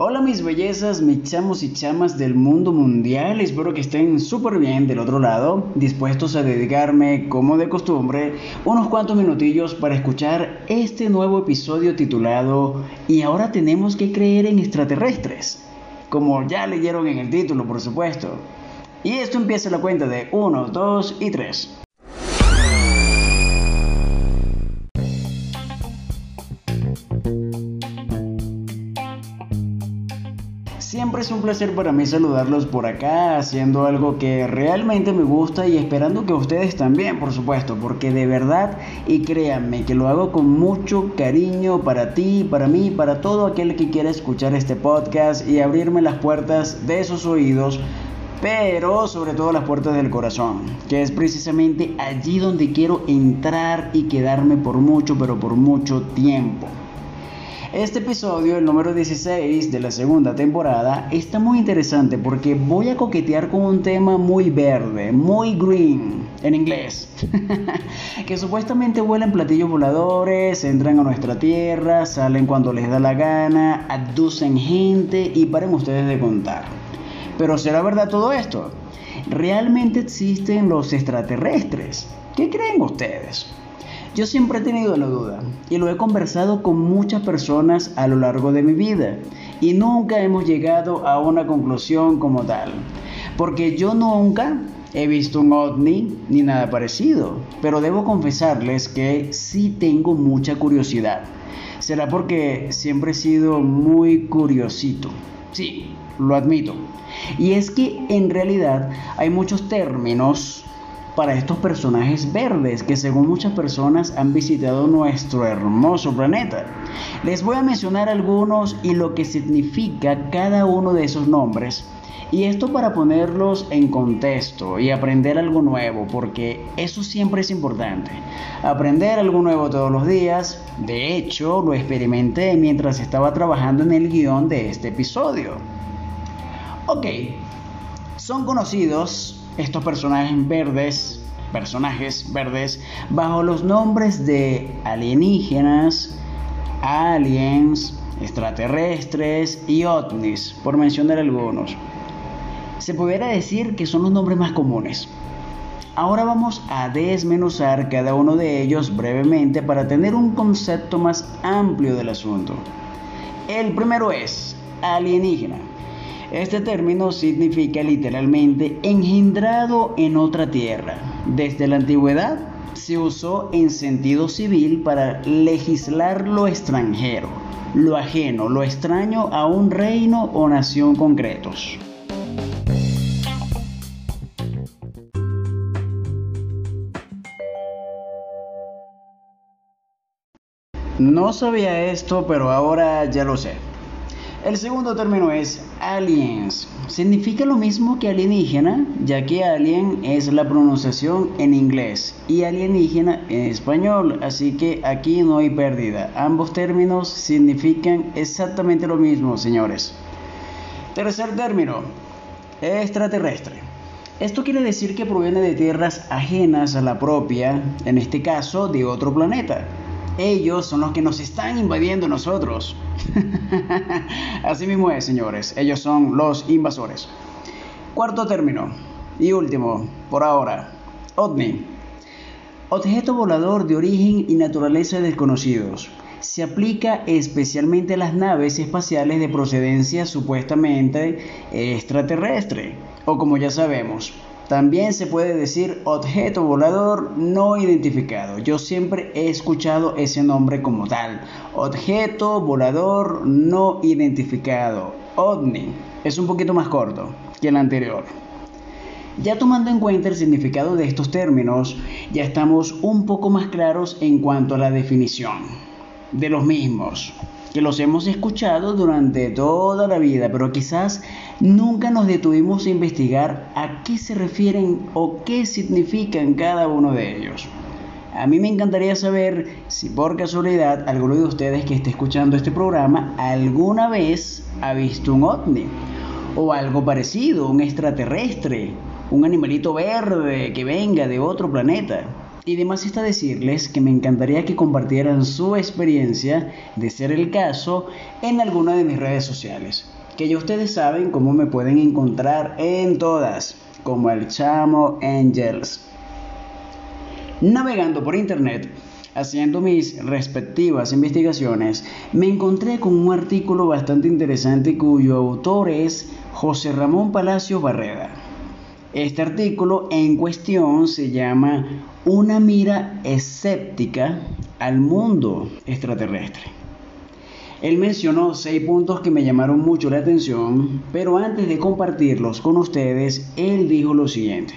Hola mis bellezas, mis chamos y chamas del mundo mundial, espero que estén súper bien del otro lado, dispuestos a dedicarme, como de costumbre, unos cuantos minutillos para escuchar este nuevo episodio titulado Y ahora tenemos que creer en extraterrestres, como ya leyeron en el título por supuesto. Y esto empieza la cuenta de 1, 2 y 3. Siempre es un placer para mí saludarlos por acá, haciendo algo que realmente me gusta y esperando que ustedes también, por supuesto, porque de verdad, y créanme que lo hago con mucho cariño para ti, para mí, para todo aquel que quiera escuchar este podcast y abrirme las puertas de sus oídos pero sobre todo las puertas del corazón, que es precisamente allí donde quiero entrar y quedarme por mucho, pero por mucho tiempo. Este episodio, el número 16 de la segunda temporada, está muy interesante porque voy a coquetear con un tema muy verde, muy green en inglés, que supuestamente vuelan platillos voladores, entran a nuestra tierra, salen cuando les da la gana, aducen gente y paren ustedes de contar. Pero ¿será verdad todo esto? ¿Realmente existen los extraterrestres? ¿Qué creen ustedes? Yo siempre he tenido la duda y lo he conversado con muchas personas a lo largo de mi vida y nunca hemos llegado a una conclusión como tal. Porque yo nunca he visto un ovni ni nada parecido, pero debo confesarles que sí tengo mucha curiosidad. Será porque siempre he sido muy curiosito. Sí, lo admito. Y es que en realidad hay muchos términos para estos personajes verdes que según muchas personas han visitado nuestro hermoso planeta. Les voy a mencionar algunos y lo que significa cada uno de esos nombres. Y esto para ponerlos en contexto y aprender algo nuevo, porque eso siempre es importante. Aprender algo nuevo todos los días. De hecho, lo experimenté mientras estaba trabajando en el guion de este episodio. Ok, son conocidos estos personajes verdes, personajes verdes, bajo los nombres de alienígenas, aliens, extraterrestres y ovnis, por mencionar algunos. Se pudiera decir que son los nombres más comunes. Ahora vamos a desmenuzar cada uno de ellos brevemente para tener un concepto más amplio del asunto. El primero es alienígena. Este término significa literalmente engendrado en otra tierra. Desde la antigüedad se usó en sentido civil para legislar lo extranjero, lo ajeno, lo extraño a un reino o nación concretos. No sabía esto, pero ahora ya lo sé. El segundo término es aliens. Significa lo mismo que alienígena, ya que alien es la pronunciación en inglés y alienígena en español, así que aquí no hay pérdida. Ambos términos significan exactamente lo mismo, señores. Tercer término, extraterrestre. Esto quiere decir que proviene de tierras ajenas a la propia, en este caso de otro planeta. Ellos son los que nos están invadiendo nosotros. Así mismo es, señores. Ellos son los invasores. Cuarto término y último, por ahora. OVNI. Objeto volador de origen y naturaleza desconocidos. Se aplica especialmente a las naves espaciales de procedencia supuestamente extraterrestre, o como ya sabemos, también se puede decir objeto volador no identificado. Yo siempre he escuchado ese nombre como tal. Objeto volador no identificado. OVNI. Es un poquito más corto que el anterior. Ya tomando en cuenta el significado de estos términos, ya estamos un poco más claros en cuanto a la definición de los mismos que los hemos escuchado durante toda la vida, pero quizás nunca nos detuvimos a investigar a qué se refieren o qué significan cada uno de ellos. A mí me encantaría saber si por casualidad alguno de ustedes que esté escuchando este programa alguna vez ha visto un ovni o algo parecido, un extraterrestre, un animalito verde que venga de otro planeta. Y además está decirles que me encantaría que compartieran su experiencia, de ser el caso, en alguna de mis redes sociales. Que ya ustedes saben cómo me pueden encontrar en todas, como el Chamo Angels. Navegando por internet, haciendo mis respectivas investigaciones, me encontré con un artículo bastante interesante cuyo autor es José Ramón Palacio Barreda. Este artículo en cuestión se llama Una mira escéptica al mundo extraterrestre. Él mencionó seis puntos que me llamaron mucho la atención, pero antes de compartirlos con ustedes, él dijo lo siguiente.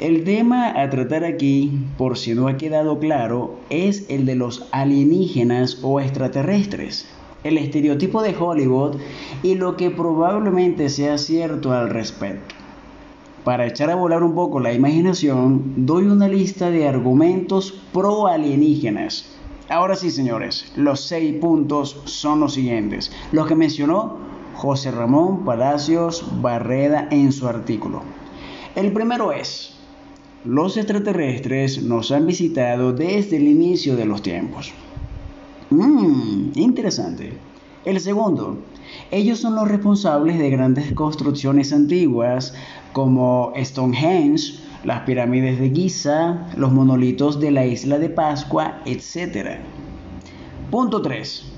El tema a tratar aquí, por si no ha quedado claro, es el de los alienígenas o extraterrestres, el estereotipo de Hollywood y lo que probablemente sea cierto al respecto. Para echar a volar un poco la imaginación, doy una lista de argumentos pro alienígenas. Ahora sí, señores, los seis puntos son los siguientes, los que mencionó José Ramón Palacios Barreda en su artículo. El primero es, los extraterrestres nos han visitado desde el inicio de los tiempos. Mmm, interesante. El segundo, ellos son los responsables de grandes construcciones antiguas como Stonehenge, las pirámides de Giza, los monolitos de la isla de Pascua, etc. Punto 3.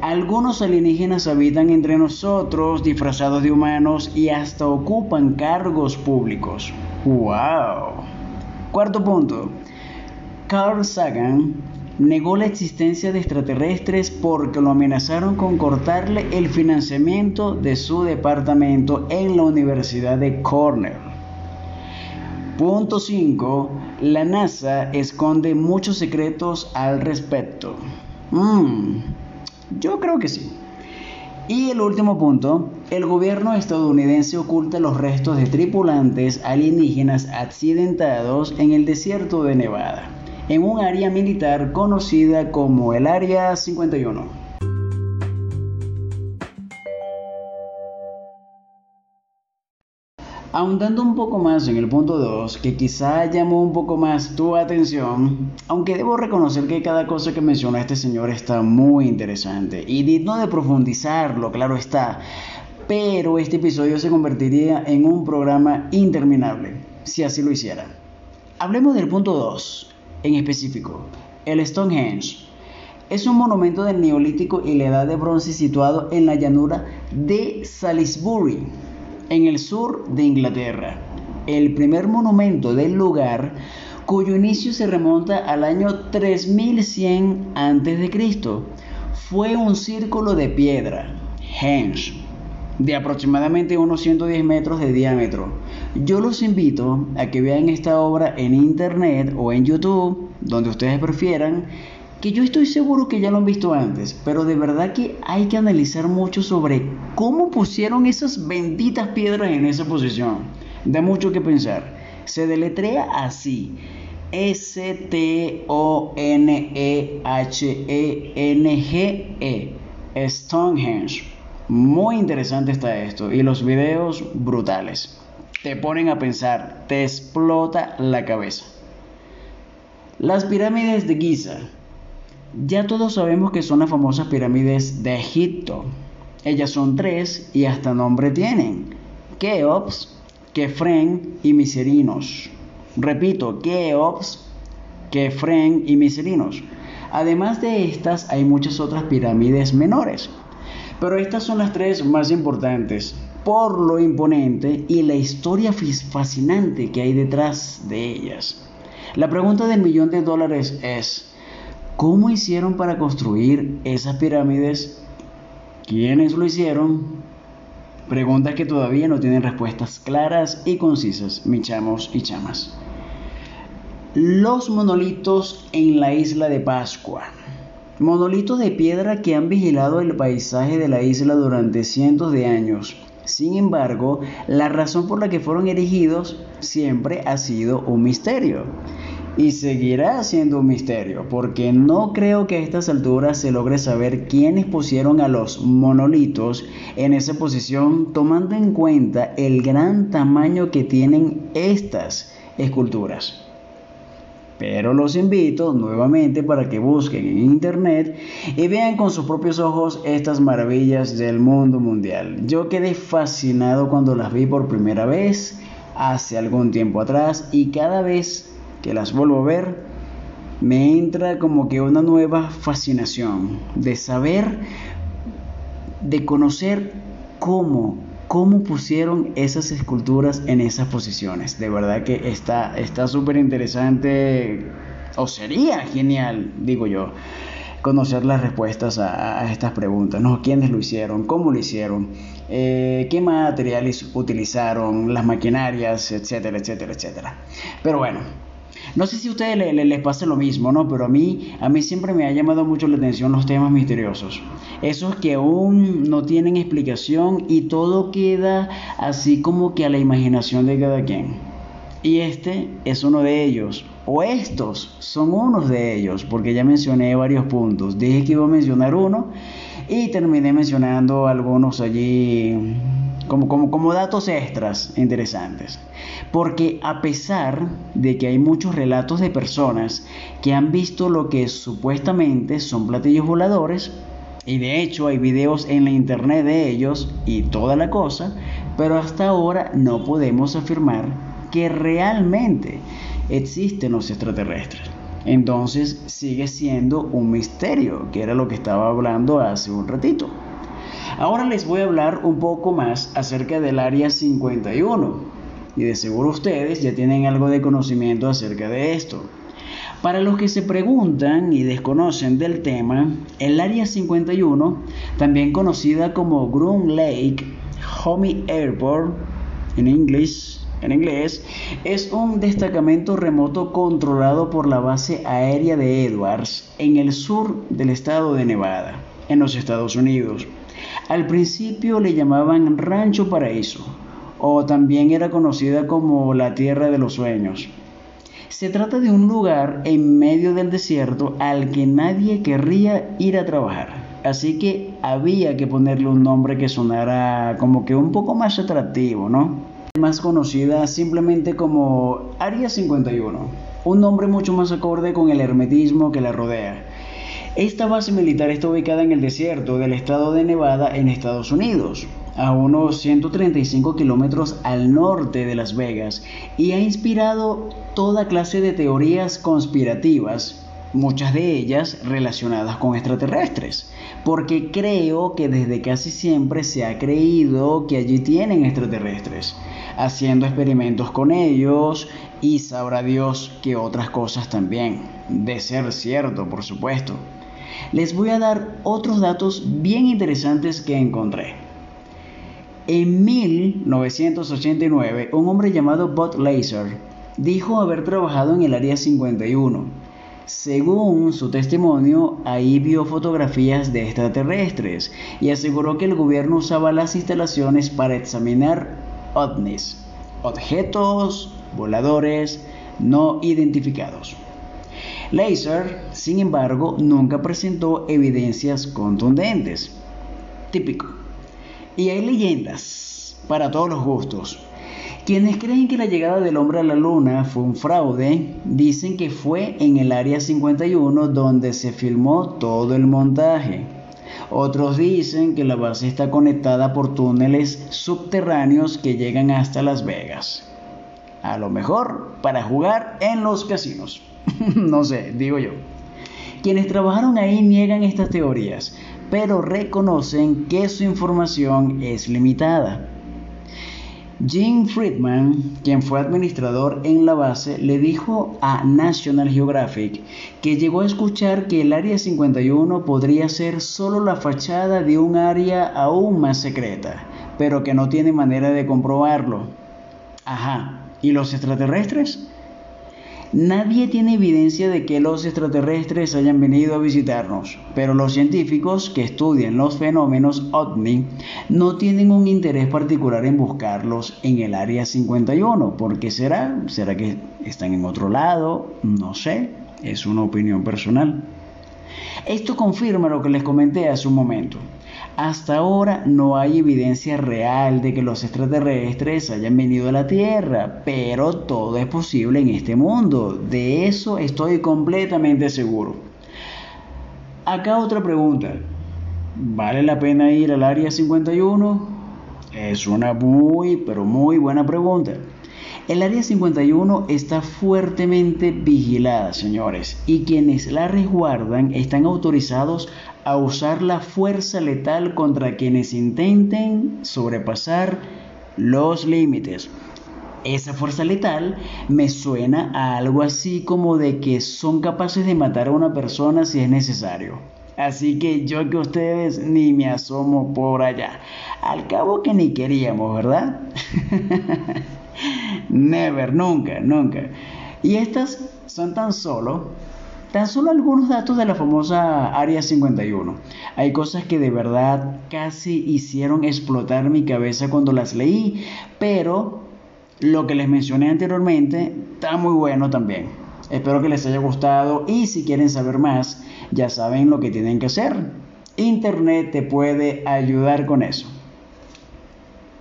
Algunos alienígenas habitan entre nosotros disfrazados de humanos y hasta ocupan cargos públicos. ¡Wow! Cuarto punto. Carl Sagan negó la existencia de extraterrestres porque lo amenazaron con cortarle el financiamiento de su departamento en la Universidad de Cornell. Punto 5. La NASA esconde muchos secretos al respecto. Mm, yo creo que sí. Y el último punto, el gobierno estadounidense oculta los restos de tripulantes alienígenas accidentados en el desierto de Nevada, en un área militar conocida como el Área 51. Ahondando un poco más en el punto 2, que quizá llamó un poco más tu atención, aunque debo reconocer que cada cosa que menciona este señor está muy interesante y digno de profundizarlo, claro está, pero este episodio se convertiría en un programa interminable, si así lo hiciera. Hablemos del punto 2, en específico, el Stonehenge. Es un monumento del Neolítico y la Edad de Bronce situado en la llanura de Salisbury, en el sur de Inglaterra. El primer monumento del lugar, cuyo inicio se remonta al año 3100 a.C., fue un círculo de piedra, henge, de aproximadamente unos 110 metros de diámetro. Yo los invito a que vean esta obra en internet o en YouTube, donde ustedes prefieran, que yo estoy seguro que ya lo han visto antes, pero de verdad que hay que analizar mucho sobre cómo pusieron esas benditas piedras en esa posición. Da mucho que pensar. Se deletrea así. S-T-O-N-E-H-E-N-G-E. -E, Stonehenge. Muy interesante está esto. Y los videos brutales. Te ponen a pensar. Te explota la cabeza. Las pirámides de Giza ya todos sabemos que son las famosas pirámides de Egipto. Ellas son tres y hasta nombre tienen. Keops, Kefren y Miserinos. Repito, Keops, Kefren y Miserinos. Además de estas hay muchas otras pirámides menores. Pero estas son las tres más importantes por lo imponente y la historia fascinante que hay detrás de ellas. La pregunta del millón de dólares es, ¿Cómo hicieron para construir esas pirámides? ¿Quiénes lo hicieron? Preguntas que todavía no tienen respuestas claras y concisas, mi chamos y chamas. Los monolitos en la isla de Pascua. Monolitos de piedra que han vigilado el paisaje de la isla durante cientos de años. Sin embargo, la razón por la que fueron erigidos siempre ha sido un misterio y seguirá siendo un misterio, porque no creo que a estas alturas se logre saber quiénes pusieron a los monolitos en esa posición, tomando en cuenta el gran tamaño que tienen estas esculturas. Pero los invito nuevamente para que busquen en internet y vean con sus propios ojos estas maravillas del mundo mundial. Yo quedé fascinado cuando las vi por primera vez hace algún tiempo atrás y cada vez que las vuelvo a ver me entra como que una nueva fascinación de saber, de conocer cómo cómo pusieron esas esculturas en esas posiciones. De verdad que está súper interesante, o sería genial, digo yo, conocer las respuestas a, estas preguntas, ¿no? ¿Quiénes lo hicieron? ¿Cómo lo hicieron? Eh, ¿Qué materiales utilizaron? Las maquinarias, etcétera, etcétera, etcétera. Pero bueno, no sé si a ustedes les, pasa lo mismo, ¿no? Pero a mí, a mí siempre me ha llamado mucho la atención los temas misteriosos. Esos que aún no tienen explicación y todo queda así como que a la imaginación de cada quien. Y este es uno de ellos. O estos son unos de ellos, porque ya mencioné varios puntos. Dije que iba a mencionar uno y terminé mencionando algunos allí como, como, como datos extras interesantes. Porque a pesar de que hay muchos relatos de personas que han visto lo que supuestamente son platillos voladores, y de hecho hay videos en la internet de ellos y toda la cosa, pero hasta ahora no podemos afirmar que realmente existen los extraterrestres. Entonces sigue siendo un misterio, que era lo que estaba hablando hace un ratito. Ahora les voy a hablar un poco más acerca del Área 51 y de seguro ustedes ya tienen algo de conocimiento acerca de esto. Para los que se preguntan y desconocen del tema, el Área 51, también conocida como Groom Lake Homey Airport en inglés, en inglés, es un destacamento remoto controlado por la base aérea de Edwards en el sur del estado de Nevada, en los Estados Unidos. Al principio le llamaban Rancho Paraíso, o también era conocida como la Tierra de los Sueños. Se trata de un lugar en medio del desierto al que nadie querría ir a trabajar. Así que había que ponerle un nombre que sonara como que un poco más atractivo, ¿no? Más conocida simplemente como Área 51, un nombre mucho más acorde con el hermetismo que la rodea. Esta base militar está ubicada en el desierto del estado de Nevada en Estados Unidos, a unos 135 kilómetros al norte de Las Vegas, y ha inspirado toda clase de teorías conspirativas, muchas de ellas relacionadas con extraterrestres, porque creo que desde casi siempre se ha creído que allí tienen extraterrestres, haciendo experimentos con ellos y sabrá Dios que otras cosas también, de ser cierto, por supuesto les voy a dar otros datos bien interesantes que encontré. En 1989, un hombre llamado Bud Laser dijo haber trabajado en el Área 51. Según su testimonio, ahí vio fotografías de extraterrestres y aseguró que el gobierno usaba las instalaciones para examinar ovnis, objetos voladores no identificados. Laser, sin embargo, nunca presentó evidencias contundentes. Típico. Y hay leyendas para todos los gustos. Quienes creen que la llegada del hombre a la luna fue un fraude, dicen que fue en el Área 51 donde se filmó todo el montaje. Otros dicen que la base está conectada por túneles subterráneos que llegan hasta Las Vegas. A lo mejor para jugar en los casinos. no sé, digo yo. Quienes trabajaron ahí niegan estas teorías, pero reconocen que su información es limitada. Jim Friedman, quien fue administrador en la base, le dijo a National Geographic que llegó a escuchar que el Área 51 podría ser solo la fachada de un área aún más secreta, pero que no tiene manera de comprobarlo. Ajá, ¿y los extraterrestres? Nadie tiene evidencia de que los extraterrestres hayan venido a visitarnos, pero los científicos que estudian los fenómenos OVNI no tienen un interés particular en buscarlos en el área 51. ¿Por qué será? ¿Será que están en otro lado? No sé, es una opinión personal. Esto confirma lo que les comenté hace un momento. Hasta ahora no hay evidencia real de que los extraterrestres hayan venido a la Tierra, pero todo es posible en este mundo. De eso estoy completamente seguro. Acá otra pregunta. ¿Vale la pena ir al Área 51? Es una muy, pero muy buena pregunta. El Área 51 está fuertemente vigilada, señores, y quienes la resguardan están autorizados a usar la fuerza letal contra quienes intenten sobrepasar los límites. Esa fuerza letal me suena a algo así como de que son capaces de matar a una persona si es necesario. Así que yo que ustedes ni me asomo por allá. Al cabo que ni queríamos, ¿verdad? Never, nunca, nunca. Y estas son tan solo Tan solo algunos datos de la famosa Área 51. Hay cosas que de verdad casi hicieron explotar mi cabeza cuando las leí, pero lo que les mencioné anteriormente está muy bueno también. Espero que les haya gustado y si quieren saber más, ya saben lo que tienen que hacer. Internet te puede ayudar con eso.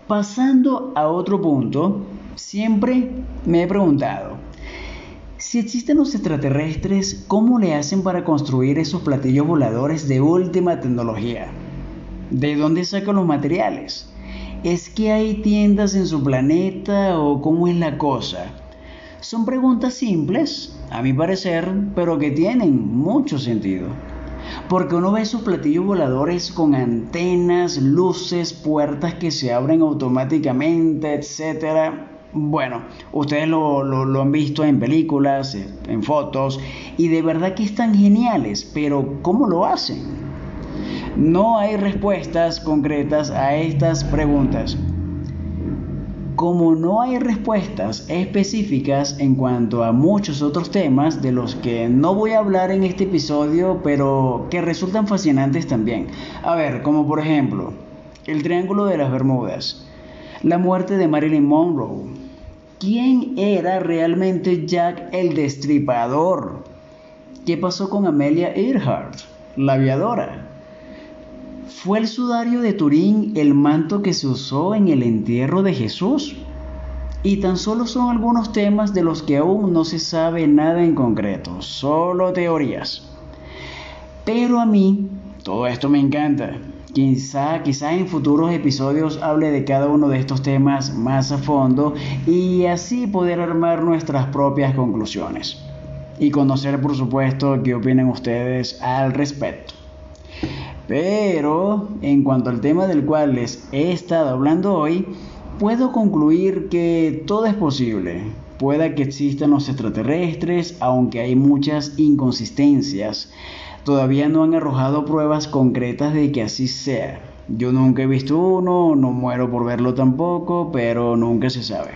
Pasando a otro punto, siempre me he preguntado, si existen los extraterrestres, ¿cómo le hacen para construir esos platillos voladores de última tecnología? ¿De dónde sacan los materiales? ¿Es que hay tiendas en su planeta o cómo es la cosa? Son preguntas simples, a mi parecer, pero que tienen mucho sentido. Porque uno ve esos platillos voladores con antenas, luces, puertas que se abren automáticamente, etcétera bueno, ustedes lo, han visto en películas, en fotos, y de verdad que están geniales, pero ¿cómo lo hacen? No hay respuestas concretas a estas preguntas. Como no hay respuestas específicas en cuanto a muchos otros temas de los que no voy a hablar en este episodio, pero que resultan fascinantes también. A ver, como por ejemplo, el Triángulo de las Bermudas, la muerte de Marilyn Monroe, ¿Quién era realmente Jack el Destripador? ¿Qué pasó con Amelia Earhart, la aviadora? ¿Fue el sudario de Turín el manto que se usó en el entierro de Jesús? Y tan solo son algunos temas de los que aún no se sabe nada en concreto, solo teorías. Pero a mí todo esto me encanta. Quizá, quizá en futuros episodios hable de cada uno de estos temas más a fondo y así poder armar nuestras propias conclusiones. Y conocer, por supuesto, qué opinan ustedes al respecto. Pero, en cuanto al tema del cual les he estado hablando hoy, puedo concluir que todo es posible. Pueda que existan los extraterrestres, aunque hay muchas inconsistencias todavía no han arrojado pruebas concretas de que así sea. Yo nunca he visto uno, no muero por verlo tampoco, pero nunca se sabe.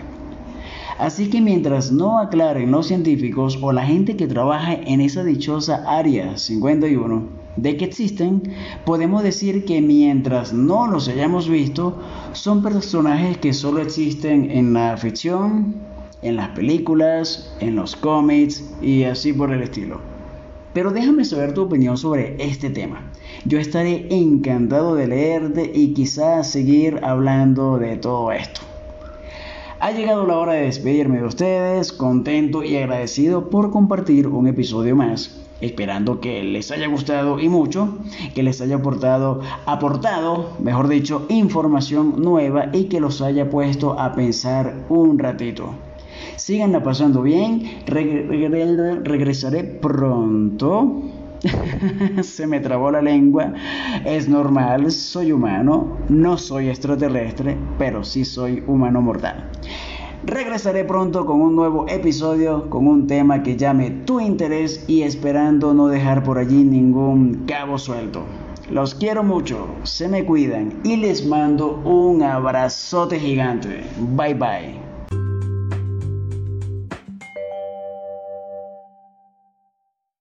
Así que mientras no aclaren los científicos o la gente que trabaja en esa dichosa área 51 de que existen, podemos decir que mientras no los hayamos visto, son personajes que solo existen en la ficción, en las películas, en los cómics y así por el estilo. Pero déjame saber tu opinión sobre este tema. Yo estaré encantado de leerte y quizás seguir hablando de todo esto. Ha llegado la hora de despedirme de ustedes, contento y agradecido por compartir un episodio más esperando que les haya gustado y mucho, que les haya aportado, aportado, mejor dicho, información nueva y que los haya puesto a pensar un ratito. Síganla pasando bien. regresaré pronto. Se me trabó la lengua. Es normal, soy humano. No soy extraterrestre, pero sí soy humano mortal. Regresaré pronto con un nuevo episodio, con un tema que llame tu interés y esperando no dejar por allí ningún cabo suelto. Los quiero mucho, se me cuidan y les mando un abrazote gigante. Bye bye.